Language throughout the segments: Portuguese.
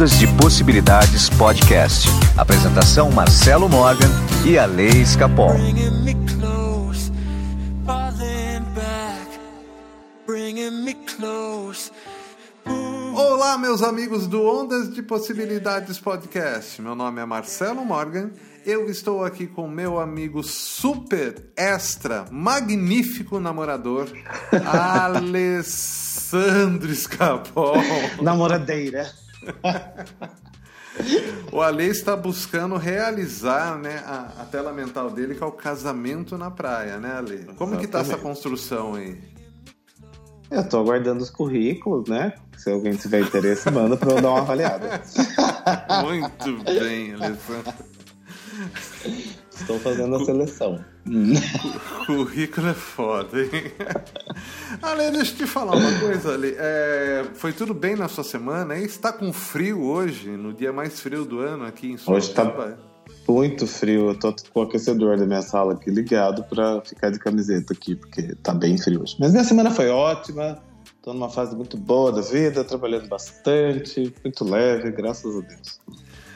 Ondas de Possibilidades Podcast. Apresentação Marcelo Morgan e a Lei Escapol. Olá, meus amigos do Ondas de Possibilidades Podcast. Meu nome é Marcelo Morgan. Eu estou aqui com meu amigo super extra magnífico namorador Alessandro Escapol. Namoradeira. o Ale está buscando realizar né, a, a, tela mental dele, que é o casamento na praia, né, Ale? Como que tá essa construção aí? Eu tô aguardando os currículos, né? Se alguém tiver interesse, manda para eu dar uma avaliada. Muito bem, Alessandro. Estou fazendo a seleção. Currículo é foda, hein? Ale, deixa eu te falar uma coisa, Ale. É, foi tudo bem na sua semana? E está com frio hoje, no dia mais frio do ano aqui em Sorocaba? Hoje está muito frio. Eu tô com o aquecedor da minha sala aqui ligado para ficar de camiseta aqui, porque tá bem frio hoje. Mas minha semana foi ótima. Tô numa fase muito boa da vida, trabalhando bastante, muito leve, graças a Deus.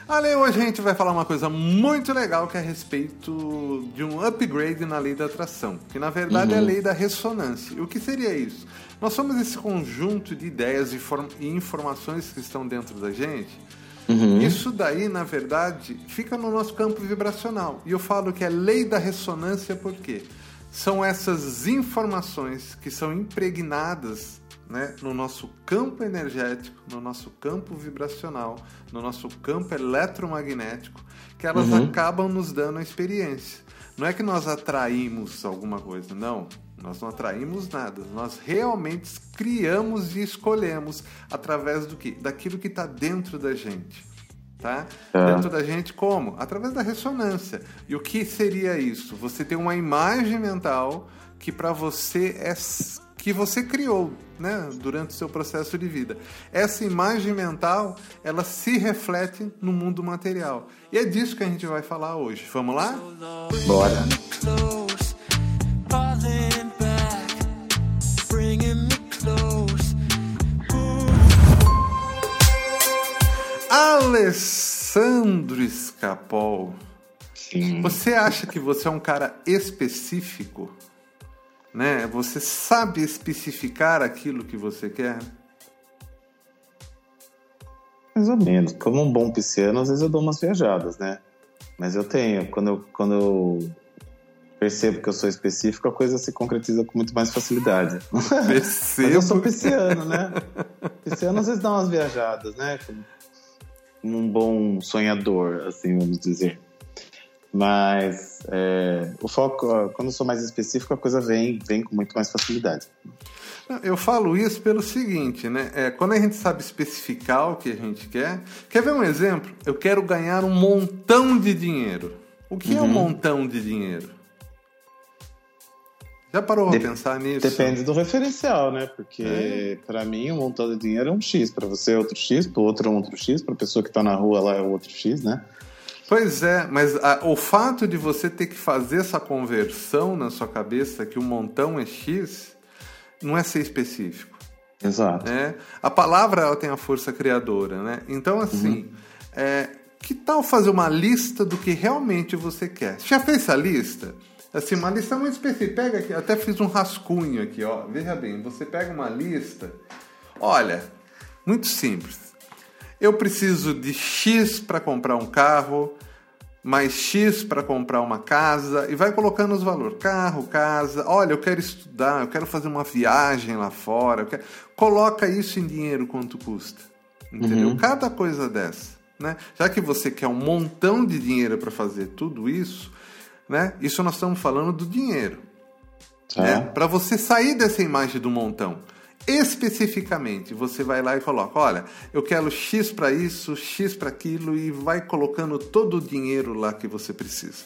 Ale, hoje a gente vai falar uma coisa muito legal que é a respeito de um upgrade na lei da atração, que na verdade uhum. é a uhum. lei da ressonância. E o que seria isso? Nós somos esse conjunto de ideias e informações que estão dentro da gente. Uhum. Isso daí, na verdade, fica no nosso campo vibracional. E eu falo que é lei da ressonância porque são essas informações que são impregnadas né, no nosso campo energético, no nosso campo vibracional, no nosso campo eletromagnético, que elas uhum. acabam nos dando a experiência. Não é que nós atraímos alguma coisa, não. Nós não atraímos nada. Nós realmente criamos e escolhemos através do que? Daquilo que está dentro da gente. Tá? É. Dentro da gente como? Através da ressonância. E o que seria isso? Você tem uma imagem mental que para você é que você criou né, durante o seu processo de vida. Essa imagem mental, ela se reflete no mundo material. E é disso que a gente vai falar hoje. Vamos lá? Bora! Alessandro Escapol. Sim. Você acha que você é um cara específico? Né? Você sabe especificar aquilo que você quer? Mais ou menos. Como um bom pisciano, às vezes eu dou umas viajadas, né? Mas eu tenho. Quando eu, quando eu percebo que eu sou específico, a coisa se concretiza com muito mais facilidade. Mas eu sou pisciano, né? Pisciano às vezes dá umas viajadas, né? Como um bom sonhador, assim, vamos dizer. Mas é, o foco, quando eu sou mais específico, a coisa vem, vem com muito mais facilidade. Eu falo isso pelo seguinte, né? É, quando a gente sabe especificar o que a gente quer. Quer ver um exemplo? Eu quero ganhar um montão de dinheiro. O que uhum. é um uhum. montão de dinheiro? Já parou de pensar nisso? Depende do referencial, né? Porque é. para mim um montão de dinheiro é um X, para você é outro X, para outro é um outro X, para pessoa que está na rua lá é outro X, né? Pois é, mas a, o fato de você ter que fazer essa conversão na sua cabeça que o montão é X não é ser específico. Exato. Né? A palavra ela tem a força criadora, né? Então, assim, uhum. é, que tal fazer uma lista do que realmente você quer? Você já fez essa lista? Assim, uma lista muito específica. Pega aqui, até fiz um rascunho aqui, ó. Veja bem, você pega uma lista. Olha, muito simples eu preciso de X para comprar um carro, mais X para comprar uma casa, e vai colocando os valores: carro, casa, olha, eu quero estudar, eu quero fazer uma viagem lá fora. Quero... Coloca isso em dinheiro quanto custa. Entendeu? Uhum. Cada coisa dessa. Né? Já que você quer um montão de dinheiro para fazer tudo isso, né? isso nós estamos falando do dinheiro. É. Né? Para você sair dessa imagem do montão especificamente, você vai lá e coloca, olha, eu quero X para isso, X para aquilo e vai colocando todo o dinheiro lá que você precisa.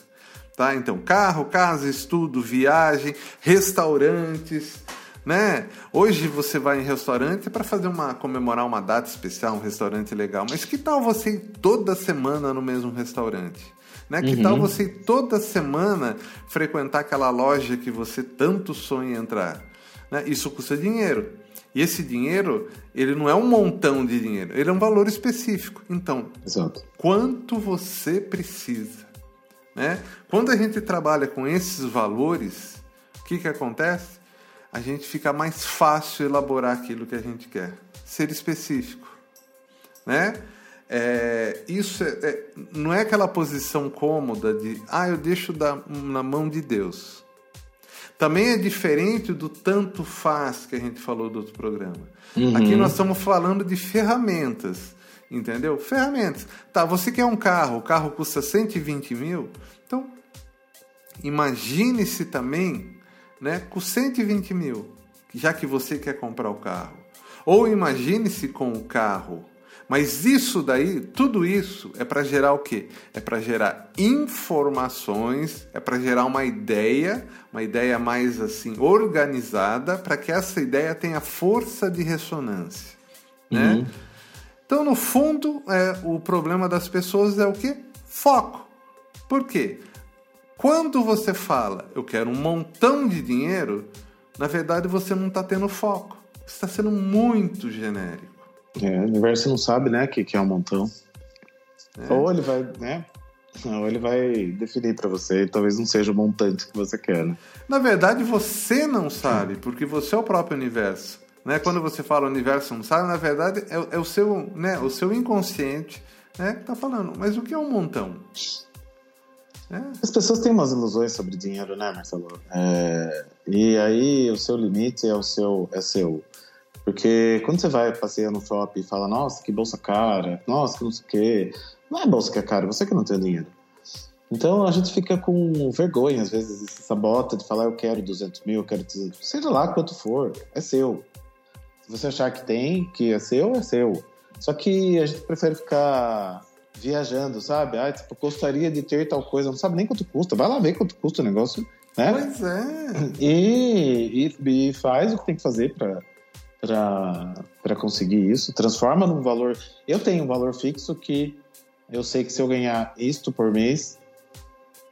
Tá? Então, carro, casa, estudo, viagem, restaurantes, né? Hoje você vai em restaurante para fazer uma comemorar uma data especial, um restaurante legal, mas que tal você ir toda semana no mesmo restaurante? Né? Que uhum. tal você ir toda semana frequentar aquela loja que você tanto sonha entrar? Né? Isso custa dinheiro. E esse dinheiro, ele não é um montão de dinheiro, ele é um valor específico. Então, Exato. quanto você precisa? Né? Quando a gente trabalha com esses valores, o que, que acontece? A gente fica mais fácil elaborar aquilo que a gente quer. Ser específico. Né? É, isso é, é, não é aquela posição cômoda de ah, eu deixo da, na mão de Deus. Também é diferente do tanto faz que a gente falou do outro programa. Uhum. Aqui nós estamos falando de ferramentas, entendeu? Ferramentas. Tá, você quer um carro, o carro custa 120 mil, então imagine-se também né, com 120 mil, já que você quer comprar o carro. Ou imagine-se com o carro mas isso daí, tudo isso é para gerar o quê? É para gerar informações, é para gerar uma ideia, uma ideia mais assim organizada, para que essa ideia tenha força de ressonância, né? Uhum. Então, no fundo, é, o problema das pessoas é o quê? Foco. Por quê? Quando você fala, eu quero um montão de dinheiro, na verdade você não está tendo foco. Você está sendo muito genérico. É, o universo não sabe, né, que, que é um montão. É. Ou ele vai, né? Ou ele vai definir para você e talvez não seja o montante que você quer, né? Na verdade, você não sabe, porque você é o próprio universo. Né? Quando você fala universo não sabe, na verdade é, é o, seu, né, o seu inconsciente né, que tá falando. Mas o que é um montão? É. As pessoas têm umas ilusões sobre dinheiro, né, Marcelo? É, e aí o seu limite é o seu, é seu. Porque quando você vai passear no shopping e fala, nossa, que bolsa cara, nossa, que não sei o quê, não é bolsa que é cara, você que não tem dinheiro. Então a gente fica com vergonha, às vezes, se sabota de falar, eu quero 200 mil, eu quero 200 seja lá quanto for, é seu. Se você achar que tem, que é seu, é seu. Só que a gente prefere ficar viajando, sabe? Ah, tipo, gostaria de ter tal coisa, não sabe nem quanto custa, vai lá ver quanto custa o negócio, né? Pois é. E, e, e faz o que tem que fazer para para conseguir isso, transforma num valor. Eu tenho um valor fixo que eu sei que se eu ganhar isto por mês,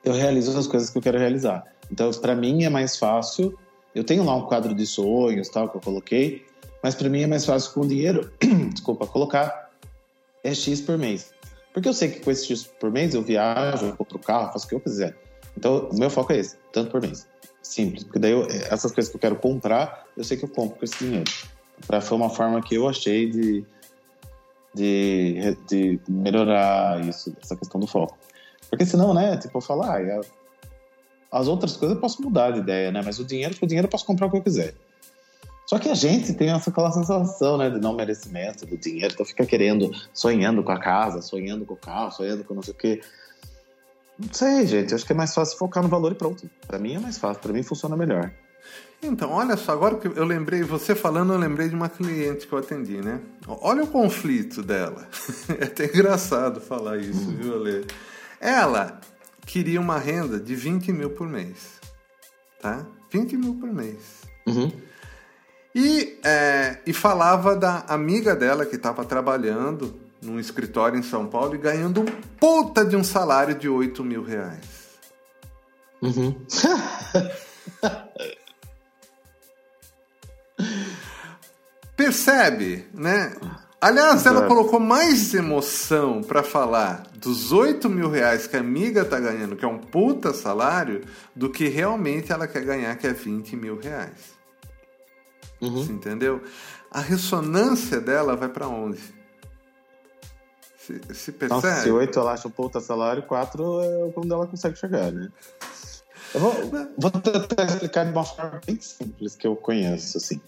eu realizo as coisas que eu quero realizar. Então, para mim é mais fácil. Eu tenho lá um quadro de sonhos, tal, que eu coloquei, mas para mim é mais fácil com o dinheiro, desculpa, colocar é X por mês. Porque eu sei que com esse X por mês eu viajo, eu compro carro, faço o que eu quiser. Então, o meu foco é esse, tanto por mês. Simples, porque daí eu, essas coisas que eu quero comprar, eu sei que eu compro com esse dinheiro pra, foi uma forma que eu achei de, de, de melhorar isso, essa questão do foco. Porque senão, né, tipo, eu falar, ah, as outras coisas eu posso mudar de ideia, né? Mas o dinheiro, com o dinheiro eu posso comprar o que eu quiser. Só que a gente tem essa aquela sensação, né, de não merecimento do dinheiro, então fica querendo, sonhando com a casa, sonhando com o carro, sonhando com não sei o quê. Não sei, gente, acho que é mais fácil focar no valor e pronto. Para mim é mais fácil, para mim funciona melhor. Então, olha só, agora que eu lembrei, você falando, eu lembrei de uma cliente que eu atendi, né? Olha o conflito dela. É até engraçado falar isso, viu, Ale? Ela queria uma renda de 20 mil por mês, tá? 20 mil por mês. Uhum. E, é, e falava da amiga dela que estava trabalhando num escritório em São Paulo e ganhando um puta de um salário de 8 mil reais. Uhum. Percebe, né? Aliás, ela colocou mais emoção para falar dos 8 mil reais que a amiga tá ganhando, que é um puta salário, do que realmente ela quer ganhar, que é 20 mil reais. Uhum. Você entendeu? A ressonância dela vai para onde? Se, se percebe? Nossa, se 8 ela acha um puta salário, 4 é quando ela consegue chegar, né? Eu vou, vou tentar explicar de uma forma bem simples que eu conheço, assim.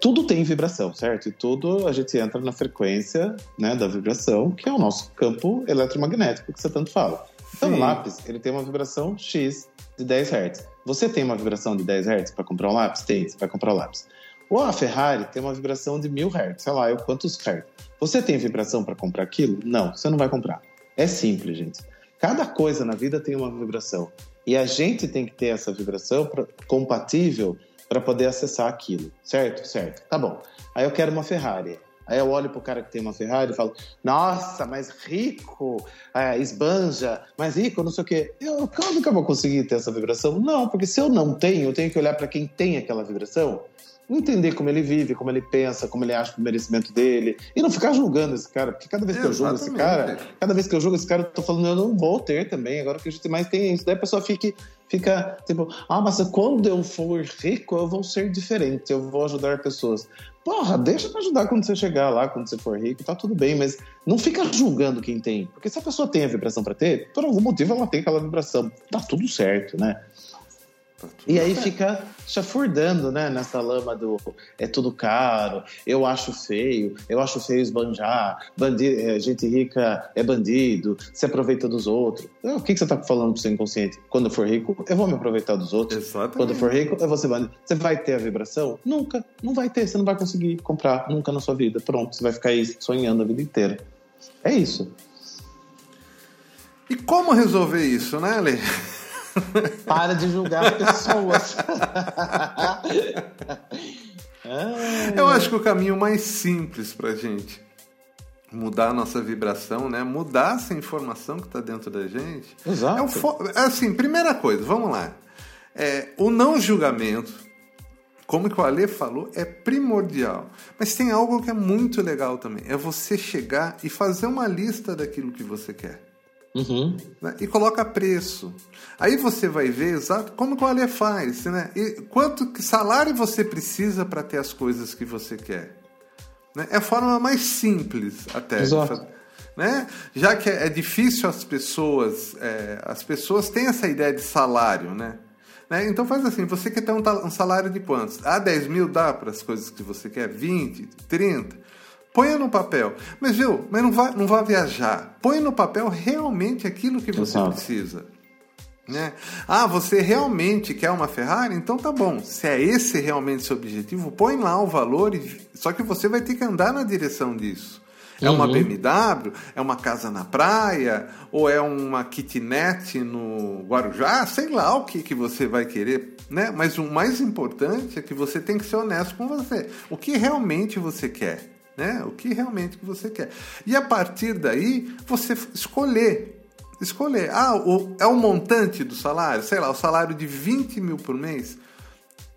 Tudo tem vibração, certo? E tudo a gente entra na frequência né, da vibração, que é o nosso campo eletromagnético que você tanto fala. Então, Sim. o lápis, ele tem uma vibração X de 10 Hz. Você tem uma vibração de 10 Hz para comprar um lápis? Tem, você vai comprar o um lápis. Ou a Ferrari tem uma vibração de 1000 Hz, sei lá, eu quantos Hz. Você tem vibração para comprar aquilo? Não, você não vai comprar. É simples, gente. Cada coisa na vida tem uma vibração. E a gente tem que ter essa vibração pra, compatível para poder acessar aquilo, certo? Certo. Tá bom. Aí eu quero uma Ferrari. Aí eu olho pro cara que tem uma Ferrari e falo, nossa, mas rico, é, esbanja, mas rico, não sei o quê. Eu, nunca vou conseguir ter essa vibração? Não, porque se eu não tenho, eu tenho que olhar para quem tem aquela vibração. entender como ele vive, como ele pensa, como ele acha o merecimento dele, e não ficar julgando esse cara, porque cada vez que Exatamente. eu julgo esse cara, cada vez que eu julgo esse cara, eu tô falando, eu não vou ter também, agora que a gente mais tem isso. Daí a pessoa fica, fica tipo, ah, mas quando eu for rico, eu vou ser diferente, eu vou ajudar pessoas. Porra, deixa pra ajudar quando você chegar lá, quando você for rico, tá tudo bem, mas não fica julgando quem tem. Porque se a pessoa tem a vibração para ter, por algum motivo ela tem aquela vibração. Tá tudo certo, né? Tá e aí fica chafurdando, né, nessa lama do é tudo caro, eu acho feio, eu acho feio esbanjar, bandido, é, gente rica é bandido, se aproveita dos outros. O que, que você tá falando pro seu inconsciente? Quando eu for rico, eu vou me aproveitar dos outros. Exatamente. Quando eu for rico, eu vou ser bandido. Você vai ter a vibração? Nunca. Não vai ter, você não vai conseguir comprar nunca na sua vida. Pronto, você vai ficar aí sonhando a vida inteira. É isso. E como resolver isso, né, Lê? Para de julgar pessoas. Eu acho que o caminho mais simples para gente mudar a nossa vibração, né? Mudar essa informação que está dentro da gente. Exato. É, fo... É assim, primeira coisa, vamos lá. É, o não julgamento, como que o Ale falou, é primordial. Mas tem algo que é muito legal também. É você chegar e fazer uma lista daquilo que você quer. Uhum. Né? E coloca preço. Aí você vai ver exato como que o Ale faz, né? E quanto salário você precisa para ter as coisas que você quer. Né? É a forma mais simples até. Exato. Né? Já que é, é difícil as pessoas, é, as pessoas têm essa ideia de salário, né? né? Então faz assim, você quer ter um, um salário de quantos? Ah, 10 mil dá para as coisas que você quer? 20, 30? Ponha no papel. Mas, viu, mas não vá, não vá viajar. Põe no papel realmente aquilo que você Exato. precisa. Né? Ah, você realmente quer uma Ferrari? Então tá bom. Se é esse realmente seu objetivo, põe lá o valor, e... só que você vai ter que andar na direção disso. É uma uhum. BMW? É uma casa na praia? Ou é uma kitnet no Guarujá? Sei lá o que, que você vai querer, né? Mas o mais importante é que você tem que ser honesto com você. O que realmente você quer? Né? O que realmente que você quer. E a partir daí, você escolher. Escolher. Ah, o, é o montante do salário, sei lá, o salário de 20 mil por mês.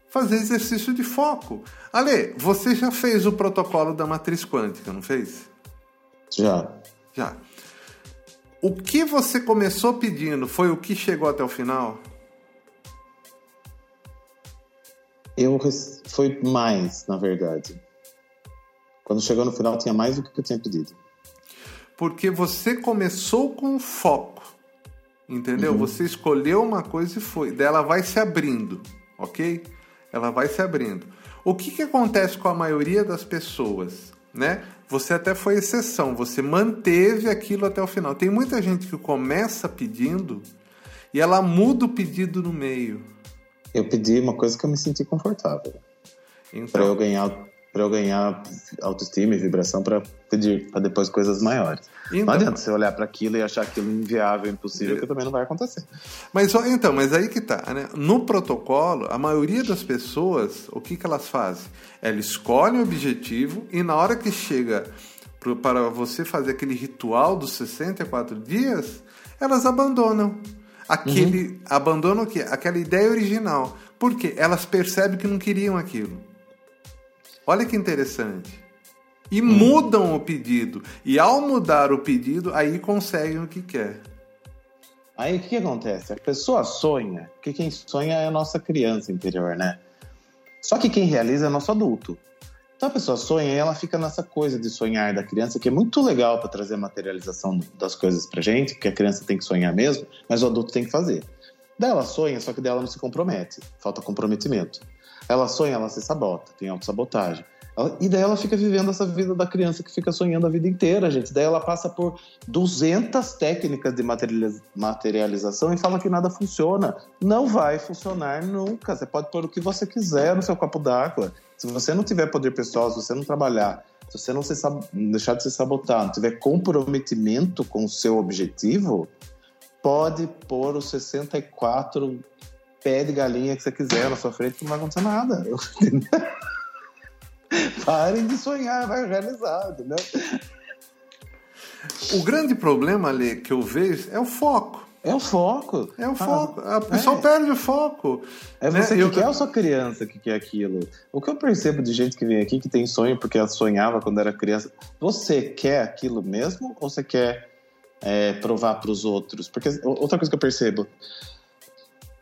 Fazer exercício de foco. Ale, você já fez o protocolo da matriz quântica, não fez? Já. Já. O que você começou pedindo foi o que chegou até o final? Eu foi mais, na verdade. Quando chegou no final, tinha mais do que eu tinha pedido. Porque você começou com foco, entendeu? Uhum. Você escolheu uma coisa e foi. Daí ela vai se abrindo, ok? Ela vai se abrindo. O que, que acontece com a maioria das pessoas, né? Você até foi exceção, você manteve aquilo até o final. Tem muita gente que começa pedindo e ela muda o pedido no meio. Eu pedi uma coisa que eu me senti confortável. Então, para eu ganhar para eu ganhar autoestima e vibração para pedir para depois coisas maiores. Então, não adianta você olhar para aquilo e achar aquilo inviável, impossível, que também não vai acontecer. Mas então, mas aí que tá, né? No protocolo, a maioria das pessoas, o que que elas fazem? Elas escolhem o objetivo e na hora que chega para você fazer aquele ritual dos 64 dias, elas abandonam. Aquele uhum. abandonam o quê? Aquela ideia original. Porque elas percebem que não queriam aquilo. Olha que interessante. E hum. mudam o pedido. E ao mudar o pedido, aí conseguem o que quer. Aí o que, que acontece? A pessoa sonha, porque quem sonha é a nossa criança interior, né? Só que quem realiza é nosso adulto. Então a pessoa sonha e ela fica nessa coisa de sonhar da criança, que é muito legal para trazer a materialização das coisas pra gente, porque a criança tem que sonhar mesmo, mas o adulto tem que fazer. Daí ela sonha, só que dela não se compromete, falta comprometimento. Ela sonha, ela se sabota, tem autossabotagem. Ela, e daí ela fica vivendo essa vida da criança que fica sonhando a vida inteira, gente. Daí ela passa por 200 técnicas de materialização e fala que nada funciona. Não vai funcionar nunca. Você pode pôr o que você quiser no seu copo d'água. Se você não tiver poder pessoal, se você não trabalhar, se você não se deixar de se sabotar, não tiver comprometimento com o seu objetivo, pode pôr os 64 pé de galinha que você quiser na sua frente, não vai acontecer nada. Parem de sonhar, vai realizar, entendeu? O grande problema, Ale, que eu vejo é o foco. É o foco. É o ah, foco. A pessoa é. perde o foco. É né? você que eu... quer ou sua criança que quer aquilo? O que eu percebo de gente que vem aqui que tem sonho porque ela sonhava quando era criança. Você quer aquilo mesmo ou você quer é, provar para os outros? Porque outra coisa que eu percebo.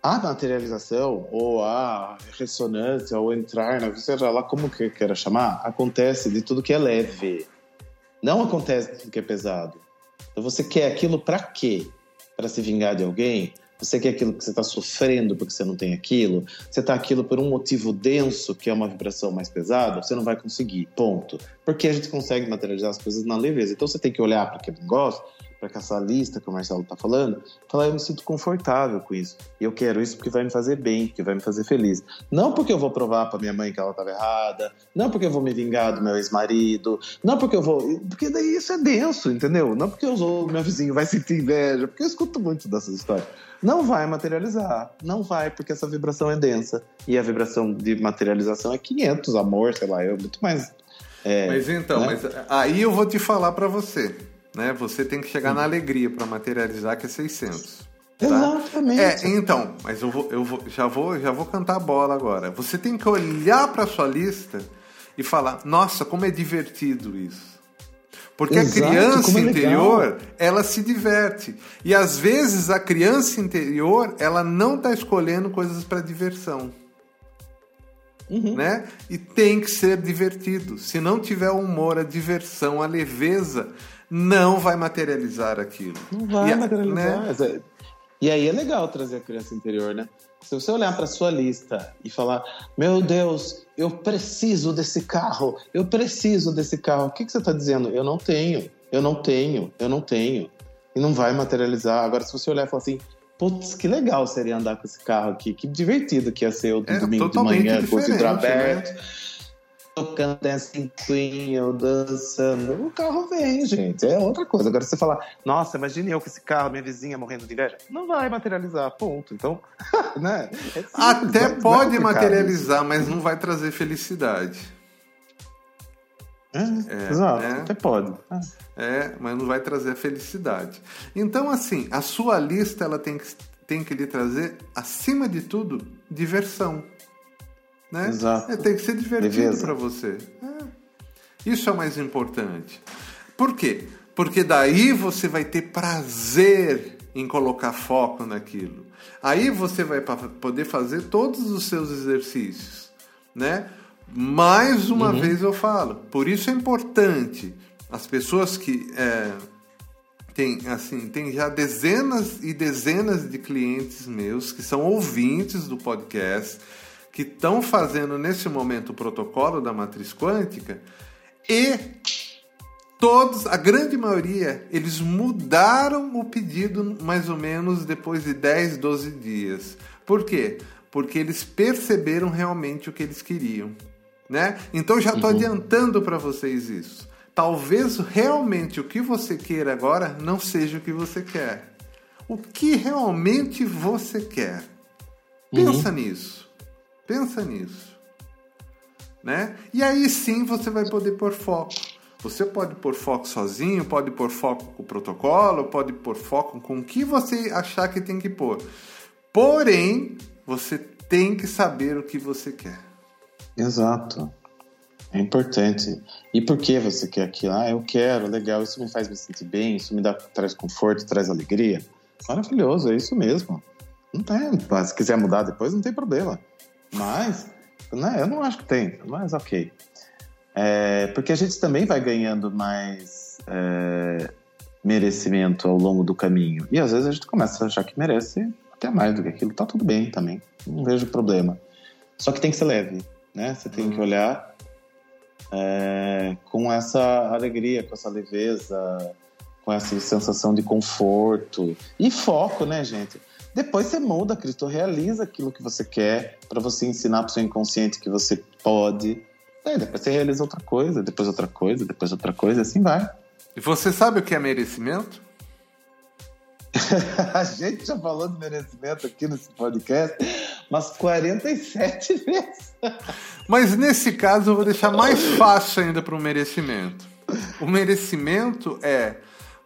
A materialização, ou a ressonância, ou entrar, né, seja lá como que queira chamar, acontece de tudo que é leve. Não acontece de tudo que é pesado. Então você quer aquilo para quê? para se vingar de alguém? Você quer aquilo que você está sofrendo porque você não tem aquilo? Você está aquilo por um motivo denso, que é uma vibração mais pesada? Você não vai conseguir. Ponto. Porque a gente consegue materializar as coisas na leveza. Então você tem que olhar para aquele negócio para essa lista que o Marcelo está falando, falar, eu me sinto confortável com isso. E eu quero isso porque vai me fazer bem, porque vai me fazer feliz. Não porque eu vou provar para minha mãe que ela estava errada, não porque eu vou me vingar do meu ex-marido, não porque eu vou. Porque daí isso é denso, entendeu? Não porque eu sou, meu vizinho vai sentir inveja, porque eu escuto muito dessas histórias. Não vai materializar, não vai, porque essa vibração é densa. E a vibração de materialização é 500, amor, sei lá, é muito mais. É, mas então, né? mas aí eu vou te falar para você né? Você tem que chegar Sim. na alegria para materializar que é 600. Tá? Exatamente. É, então, mas eu vou, eu vou, já vou, já vou cantar a bola agora. Você tem que olhar para sua lista e falar: "Nossa, como é divertido isso". Porque Exato, a criança é interior, ela se diverte. E às vezes a criança interior, ela não está escolhendo coisas para diversão. Uhum. Né? E tem que ser divertido. Se não tiver o humor, a diversão, a leveza, não vai materializar aquilo. Não vai e, materializar. Né? E aí é legal trazer a criança interior, né? Se você olhar para sua lista e falar, meu Deus, eu preciso desse carro, eu preciso desse carro, o que, que você está dizendo? Eu não tenho, eu não tenho, eu não tenho. E não vai materializar. Agora, se você olhar e falar assim, putz, que legal seria andar com esse carro aqui, que divertido que ia ser o é, domingo de manhã com o vidro aberto. Né? Tocando Dancing Queen ou dançando, o carro vem, gente. É outra coisa. Agora você falar, nossa, imagine eu com esse carro, minha vizinha morrendo de inveja. Não vai materializar, ponto. Então, né? É simples, Até pode materializar, mas não vai trazer felicidade. É, é, exato, né? até pode. É. é, mas não vai trazer felicidade. Então, assim, a sua lista ela tem que, tem que lhe trazer, acima de tudo, diversão. Né? Exato. É, tem que ser divertido para você. É. Isso é o mais importante. Por quê? Porque daí você vai ter prazer em colocar foco naquilo. Aí você vai poder fazer todos os seus exercícios, né? Mais uma uhum. vez eu falo, por isso é importante as pessoas que é, tem assim tem já dezenas e dezenas de clientes meus que são ouvintes do podcast que estão fazendo nesse momento o protocolo da matriz quântica e todos, a grande maioria, eles mudaram o pedido mais ou menos depois de 10, 12 dias. Por quê? Porque eles perceberam realmente o que eles queriam, né? Então já estou uhum. adiantando para vocês isso. Talvez realmente o que você queira agora não seja o que você quer. O que realmente você quer? Pensa uhum. nisso. Pensa nisso. Né? E aí sim você vai poder pôr foco. Você pode pôr foco sozinho, pode pôr foco com o protocolo, pode pôr foco com o que você achar que tem que pôr. Porém, você tem que saber o que você quer. Exato. É importante. E por que você quer aquilo? Ah, eu quero, legal, isso me faz me sentir bem, isso me dá, traz conforto, traz alegria. Maravilhoso, é isso mesmo. Não tem, se quiser mudar depois, não tem problema. Mas, né, eu não acho que tem, mas ok. É, porque a gente também vai ganhando mais é, merecimento ao longo do caminho. E às vezes a gente começa a achar que merece até mais do que aquilo. Tá tudo bem também, não vejo problema. Só que tem que ser leve, né? Você tem que uhum. olhar é, com essa alegria, com essa leveza, com essa sensação de conforto e foco, né, gente? Depois você muda, Cristo, realiza aquilo que você quer para você ensinar para o seu inconsciente que você pode. Aí depois você realiza outra coisa, depois outra coisa, depois outra coisa, assim vai. E você sabe o que é merecimento? a gente já falou de merecimento aqui nesse podcast umas 47 vezes. Mas nesse caso eu vou deixar mais fácil ainda para o merecimento. O merecimento é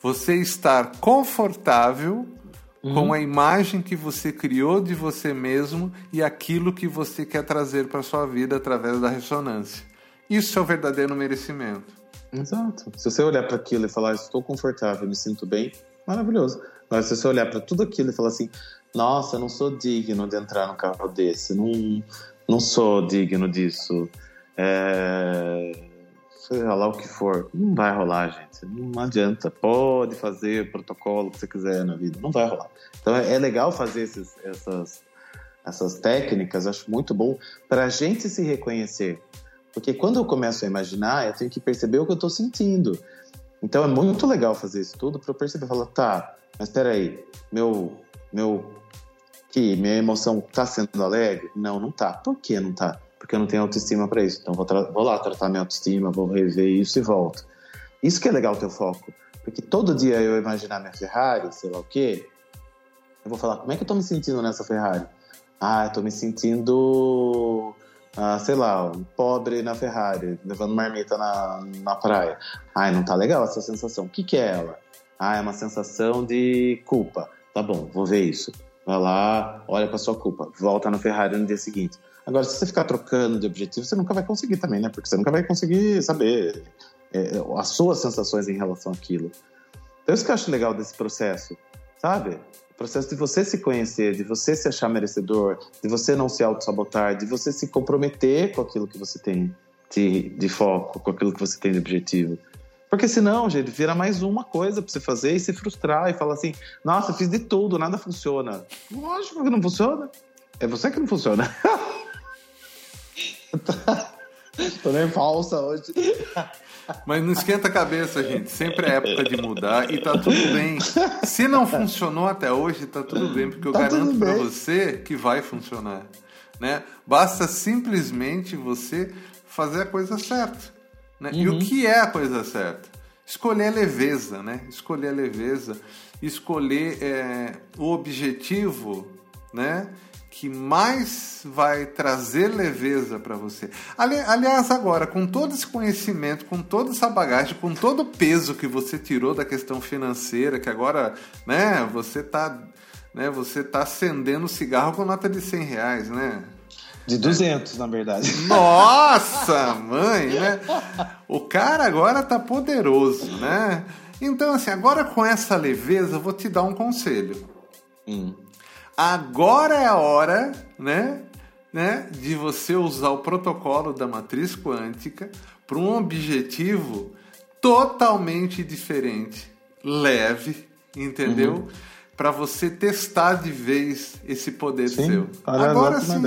você estar confortável uhum. com a imagem que você criou de você mesmo e aquilo que você quer trazer para sua vida através da ressonância. Isso é o verdadeiro merecimento. Exato. Se você olhar para aquilo e falar, estou confortável, me sinto bem, maravilhoso. Mas se você olhar para tudo aquilo e falar assim, nossa, eu não sou digno de entrar num carro desse, não, não sou digno disso, é... seja lá o que for, não vai rolar, gente. Não adianta. Pode fazer protocolo que você quiser na vida, não vai rolar. Então é, é legal fazer esses, essas, essas técnicas, acho muito bom para a gente se reconhecer. Porque quando eu começo a imaginar, eu tenho que perceber o que eu estou sentindo. Então é muito legal fazer isso tudo para eu perceber, falar, tá, mas espera aí, meu, meu, que minha emoção está sendo alegre? Não, não tá. Por que não tá? Porque eu não tenho autoestima para isso. Então vou, vou lá tratar minha autoestima, vou rever isso e volto. Isso que é legal o teu foco. Porque todo dia eu imaginar minha Ferrari, sei lá o quê, eu vou falar, como é que eu tô me sentindo nessa Ferrari? Ah, eu tô me sentindo ah, sei lá, pobre na Ferrari, levando marmita na, na praia. Ai, não tá legal essa sensação. O que, que é ela? Ah, é uma sensação de culpa. Tá bom, vou ver isso. Vai lá, olha pra sua culpa. Volta na Ferrari no dia seguinte. Agora, se você ficar trocando de objetivo, você nunca vai conseguir também, né? Porque você nunca vai conseguir saber é, as suas sensações em relação àquilo. Então, isso que eu acho legal desse processo, sabe? processo de você se conhecer, de você se achar merecedor, de você não se auto-sabotar, de você se comprometer com aquilo que você tem de, de foco, com aquilo que você tem de objetivo. Porque senão, gente, vira mais uma coisa pra você fazer e se frustrar e falar assim: nossa, fiz de tudo, nada funciona. Lógico que não funciona. É você que não funciona. Tô nem falsa hoje. Mas não esquenta a cabeça, gente. Sempre é época de mudar e tá tudo bem. Se não funcionou até hoje, tá tudo bem, porque eu tá garanto para você que vai funcionar. Né? Basta simplesmente você fazer a coisa certa. Né? Uhum. E o uhum. que é a coisa certa? Escolher a leveza, né? Escolher a leveza, escolher é, o objetivo, né? Que mais vai trazer leveza para você. Ali, aliás, agora, com todo esse conhecimento, com toda essa bagagem, com todo o peso que você tirou da questão financeira, que agora, né, você tá, né, você tá acendendo cigarro com nota de 100 reais, né? De 200, é. na verdade. Nossa, mãe, né? O cara agora tá poderoso, né? Então, assim, agora com essa leveza, eu vou te dar um conselho. Hum agora é a hora, né, né, de você usar o protocolo da matriz quântica para um objetivo totalmente diferente, leve, entendeu? Uhum. Para você testar de vez esse poder sim, seu. Agora sim,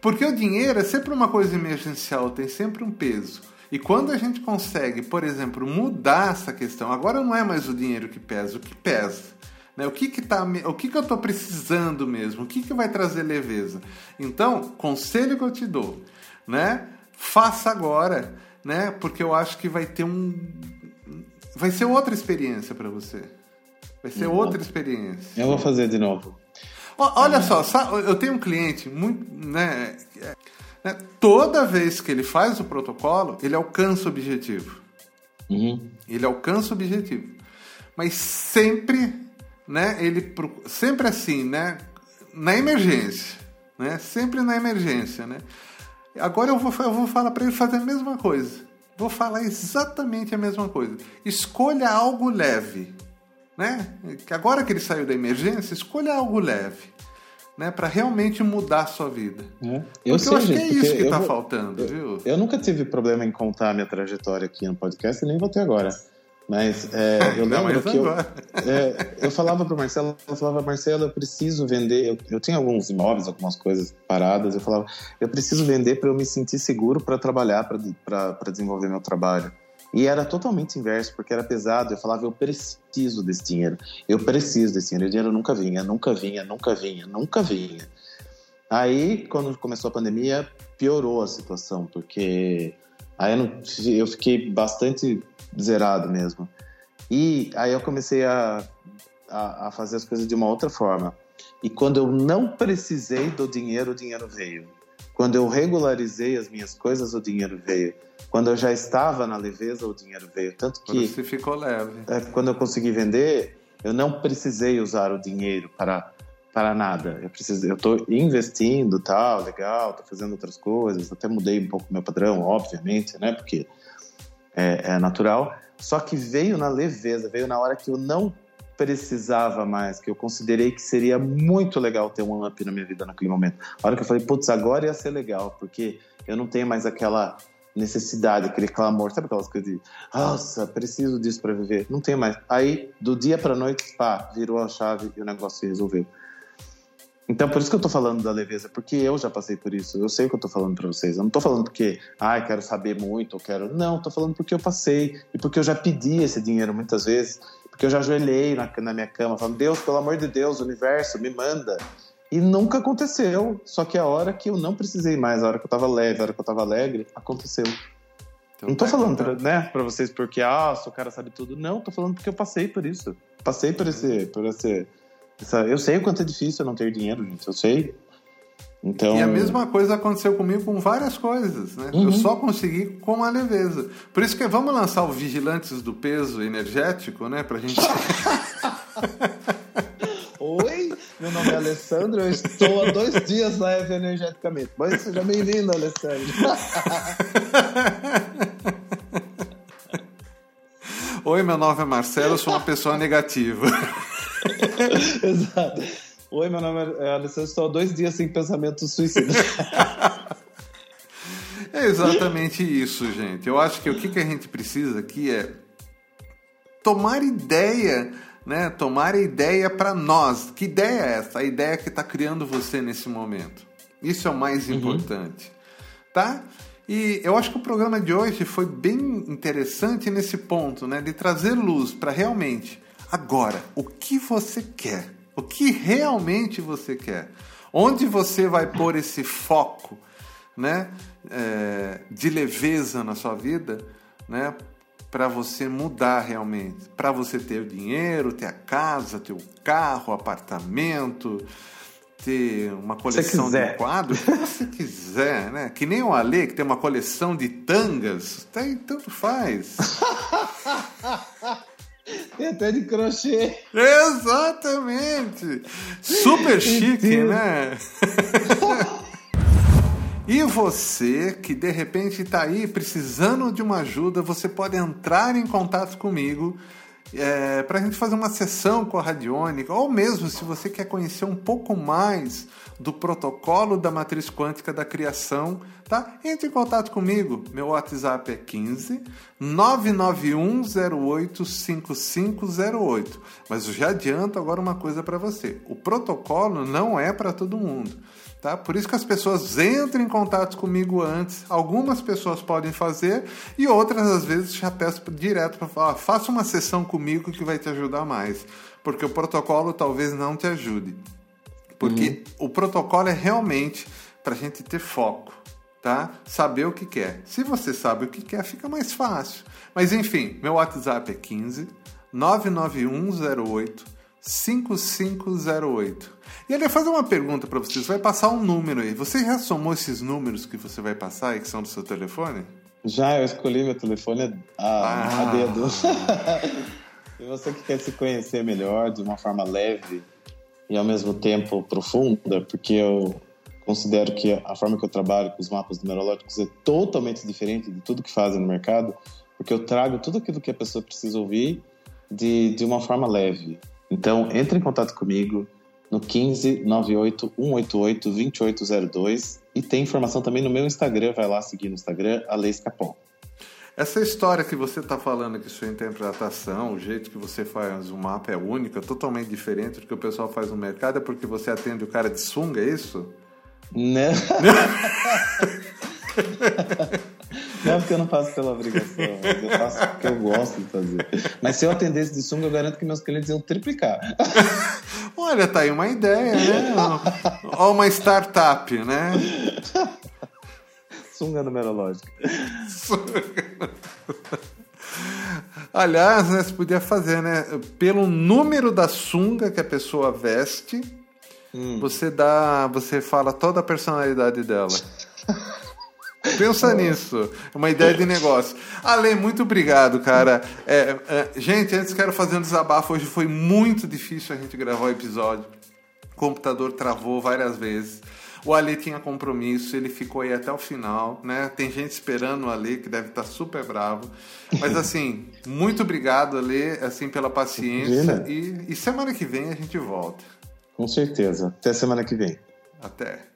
porque o dinheiro é sempre uma coisa emergencial, tem sempre um peso. E quando a gente consegue, por exemplo, mudar essa questão, agora não é mais o dinheiro que pesa, o que pesa né? O, que, que, tá, o que, que eu estou precisando mesmo? O que, que vai trazer leveza? Então, conselho que eu te dou, né? Faça agora, né? Porque eu acho que vai ter um. Vai ser outra experiência para você. Vai ser outra experiência. Eu vou fazer de novo. Olha só, eu tenho um cliente muito, né, né, Toda vez que ele faz o protocolo, ele alcança o objetivo. Uhum. Ele alcança o objetivo. Mas sempre né? Ele sempre assim, né? Na emergência, né? Sempre na emergência, né? Agora eu vou, eu vou falar para ele fazer a mesma coisa. Vou falar exatamente a mesma coisa. Escolha algo leve, né? Agora que ele saiu da emergência, escolha algo leve, né? Para realmente mudar a sua vida. É. Eu, sei, eu acho gente, que é isso que está faltando, eu, viu? Eu nunca tive problema em contar a minha trajetória aqui no podcast e nem vou ter agora. Mas é, eu lembro que eu, é, eu falava para Marcelo, eu falava, Marcelo, eu preciso vender. Eu, eu tinha alguns imóveis, algumas coisas paradas. Eu falava, eu preciso vender para eu me sentir seguro para trabalhar, para desenvolver meu trabalho. E era totalmente inverso, porque era pesado. Eu falava, eu preciso desse dinheiro, eu preciso desse dinheiro. E o dinheiro nunca vinha, nunca vinha, nunca vinha, nunca vinha. Aí, quando começou a pandemia, piorou a situação, porque aí eu, não, eu fiquei bastante zerado mesmo. E aí eu comecei a, a, a, fazer as coisas de uma outra forma. E quando eu não precisei do dinheiro, o dinheiro veio. Quando eu regularizei as minhas coisas, o dinheiro veio. Quando eu já estava na leveza, o dinheiro veio. Tanto que. Você ficou leve. É, quando eu consegui vender, eu não precisei usar o dinheiro para para nada. Eu preciso, eu estou investindo, tal, legal, estou fazendo outras coisas, até mudei um pouco meu padrão, obviamente, né? Porque é, é natural. Só que veio na leveza, veio na hora que eu não precisava mais, que eu considerei que seria muito legal ter um up na minha vida naquele momento. A hora que eu falei, putz, agora ia ser legal, porque eu não tenho mais aquela necessidade, aquele clamor, sabe aquelas coisas de, nossa, preciso disso para viver? Não tenho mais. Aí, do dia para noite, pá, virou a chave e o negócio se resolveu. Então, por isso que eu tô falando da leveza, porque eu já passei por isso. Eu sei o que eu tô falando para vocês. Eu não tô falando porque, ai, ah, quero saber muito, ou quero. Não, tô falando porque eu passei e porque eu já pedi esse dinheiro muitas vezes, porque eu já ajoelhei na, na minha cama, falando, Deus, pelo amor de Deus, universo, me manda. E nunca aconteceu. Só que a hora que eu não precisei mais, a hora que eu tava leve, a hora que eu tava alegre, aconteceu. Então, não tô tá falando pra, né, pra vocês porque, ah, o cara sabe tudo. Não, tô falando porque eu passei por isso. Passei por esse, por esse eu sei o quanto é difícil não ter dinheiro, gente. Eu sei. Então... E a mesma coisa aconteceu comigo com várias coisas, né? Uhum. Eu só consegui com a leveza. Por isso que vamos lançar o Vigilantes do Peso Energético, né? Pra gente. Oi, meu nome é Alessandro, eu estou há dois dias na Eve Energeticamente. Mas seja bem-vindo, Alessandro. Oi, meu nome é Marcelo, eu sou uma pessoa negativa. Exato. Oi, meu nome é Alessandro, estou há dois dias sem pensamento suicida. é exatamente isso, gente. Eu acho que o que a gente precisa aqui é tomar ideia, né? Tomar ideia para nós. Que ideia é essa? A ideia que está criando você nesse momento. Isso é o mais uhum. importante, tá? E eu acho que o programa de hoje foi bem interessante nesse ponto, né? De trazer luz para realmente Agora, o que você quer? O que realmente você quer? Onde você vai pôr esse foco, né, é, de leveza na sua vida, né, para você mudar realmente, para você ter o dinheiro, ter a casa, ter o carro, o apartamento, ter uma coleção de quadros, o que você quiser, né? Que nem o Ale, que tem uma coleção de tangas, tem, tanto faz. Tem até de crochê. Exatamente! Super chique, né? E você que de repente está aí precisando de uma ajuda, você pode entrar em contato comigo é, para a gente fazer uma sessão com a Radiônica, ou mesmo se você quer conhecer um pouco mais do protocolo da matriz quântica da criação, tá? Entre em contato comigo. Meu WhatsApp é 15 99108 5508. Mas eu já adianto agora uma coisa para você. O protocolo não é para todo mundo. Tá? Por isso que as pessoas entram em contato comigo antes. Algumas pessoas podem fazer e outras às vezes já peço direto para falar: faça uma sessão comigo que vai te ajudar mais, porque o protocolo talvez não te ajude. Porque uhum. o protocolo é realmente para a gente ter foco, tá? Saber o que quer. Se você sabe o que quer, fica mais fácil. Mas enfim, meu WhatsApp é 15 99108 5508. E ele fazer uma pergunta para vocês. Vai passar um número aí. Você já somou esses números que você vai passar e que são do seu telefone? Já, eu escolhi meu telefone a, ah. a dedo. e você que quer se conhecer melhor de uma forma leve e ao mesmo tempo profunda, porque eu considero que a forma que eu trabalho com os mapas numerológicos é totalmente diferente de tudo que fazem no mercado, porque eu trago tudo aquilo que a pessoa precisa ouvir de, de uma forma leve. Então, entre em contato comigo no 15 98 188 2802 e tem informação também no meu Instagram, vai lá seguir no Instagram, Alex Capon. Essa história que você está falando, que sua interpretação, o jeito que você faz o mapa é única, totalmente diferente do que o pessoal faz no mercado, é porque você atende o cara de sunga, é isso? Não. Não é porque eu não faço pela obrigação, eu faço porque eu gosto de fazer. Mas se eu atendesse de sunga, eu garanto que meus clientes iam triplicar. Olha, tá aí uma ideia, né? Ou uma startup, né? Sunga numerológica. Aliás, né, você podia fazer, né? Pelo número da sunga que a pessoa veste, hum. você dá. Você fala toda a personalidade dela. Pensa nisso. É uma ideia de negócio. Ale, muito obrigado, cara. É, é, gente, antes quero fazer um desabafo. Hoje foi muito difícil a gente gravar o episódio. O computador travou várias vezes. O Ale tinha compromisso, ele ficou aí até o final, né? Tem gente esperando o Ale, que deve estar super bravo. Mas assim, muito obrigado, Ale, assim, pela paciência. E, e semana que vem a gente volta. Com certeza. Até semana que vem. Até.